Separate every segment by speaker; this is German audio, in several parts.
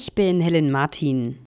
Speaker 1: Ich bin Helen Martin.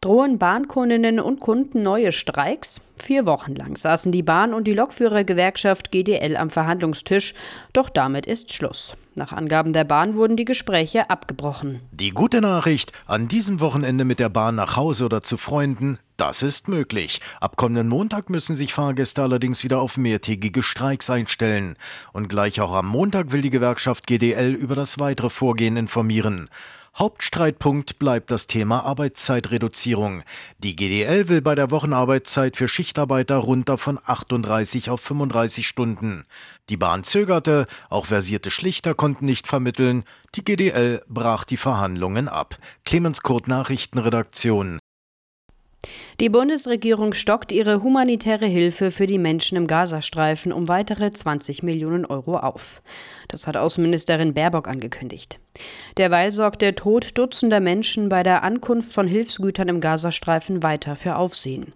Speaker 1: Drohen Bahnkundinnen und Kunden neue Streiks? Vier Wochen lang saßen die Bahn- und die Lokführergewerkschaft GDL am Verhandlungstisch, doch damit ist Schluss. Nach Angaben der Bahn wurden die Gespräche abgebrochen.
Speaker 2: Die gute Nachricht, an diesem Wochenende mit der Bahn nach Hause oder zu Freunden, das ist möglich. Ab kommenden Montag müssen sich Fahrgäste allerdings wieder auf mehrtägige Streiks einstellen. Und gleich auch am Montag will die Gewerkschaft GDL über das weitere Vorgehen informieren. Hauptstreitpunkt bleibt das Thema Arbeitszeitreduzierung. Die GDL will bei der Wochenarbeitszeit für Schichtarbeiter runter von 38 auf 35 Stunden. Die Bahn zögerte, auch versierte Schlichter konnten nicht vermitteln. Die GDL brach die Verhandlungen ab. Clemens Kurt Nachrichtenredaktion.
Speaker 1: Die Bundesregierung stockt ihre humanitäre Hilfe für die Menschen im Gazastreifen um weitere 20 Millionen Euro auf. Das hat Außenministerin Baerbock angekündigt. Derweil sorgt der Tod Dutzender Menschen bei der Ankunft von Hilfsgütern im Gazastreifen weiter für Aufsehen.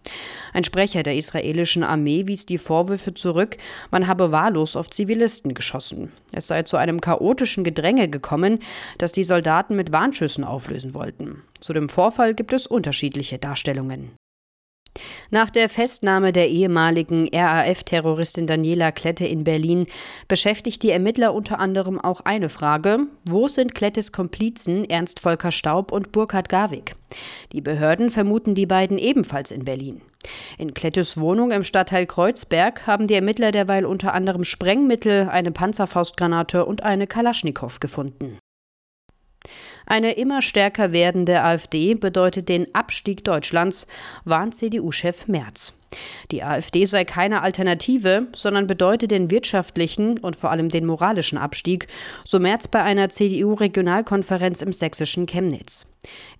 Speaker 1: Ein Sprecher der israelischen Armee wies die Vorwürfe zurück, man habe wahllos auf Zivilisten geschossen. Es sei zu einem chaotischen Gedränge gekommen, das die Soldaten mit Warnschüssen auflösen wollten. Zu dem Vorfall gibt es unterschiedliche Darstellungen. Nach der Festnahme der ehemaligen RAF-Terroristin Daniela Klette in Berlin beschäftigt die Ermittler unter anderem auch eine Frage: Wo sind Klettes Komplizen Ernst Volker Staub und Burkhard Garwig? Die Behörden vermuten die beiden ebenfalls in Berlin. In Klettes Wohnung im Stadtteil Kreuzberg haben die Ermittler derweil unter anderem Sprengmittel, eine Panzerfaustgranate und eine Kalaschnikow gefunden. Eine immer stärker werdende AfD bedeutet den Abstieg Deutschlands, warnt CDU-Chef Merz. Die AfD sei keine Alternative, sondern bedeutet den wirtschaftlichen und vor allem den moralischen Abstieg, so Merz bei einer CDU-Regionalkonferenz im sächsischen Chemnitz.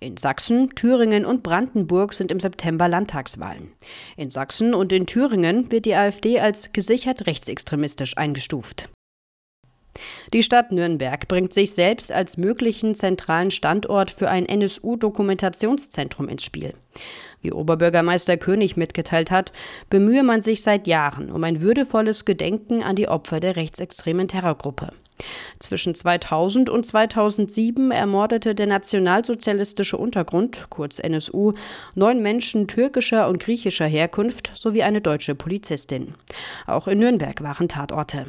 Speaker 1: In Sachsen, Thüringen und Brandenburg sind im September Landtagswahlen. In Sachsen und in Thüringen wird die AfD als gesichert rechtsextremistisch eingestuft. Die Stadt Nürnberg bringt sich selbst als möglichen zentralen Standort für ein NSU-Dokumentationszentrum ins Spiel. Wie Oberbürgermeister König mitgeteilt hat, bemühe man sich seit Jahren um ein würdevolles Gedenken an die Opfer der rechtsextremen Terrorgruppe. Zwischen 2000 und 2007 ermordete der nationalsozialistische Untergrund, kurz NSU, neun Menschen türkischer und griechischer Herkunft sowie eine deutsche Polizistin. Auch in Nürnberg waren Tatorte.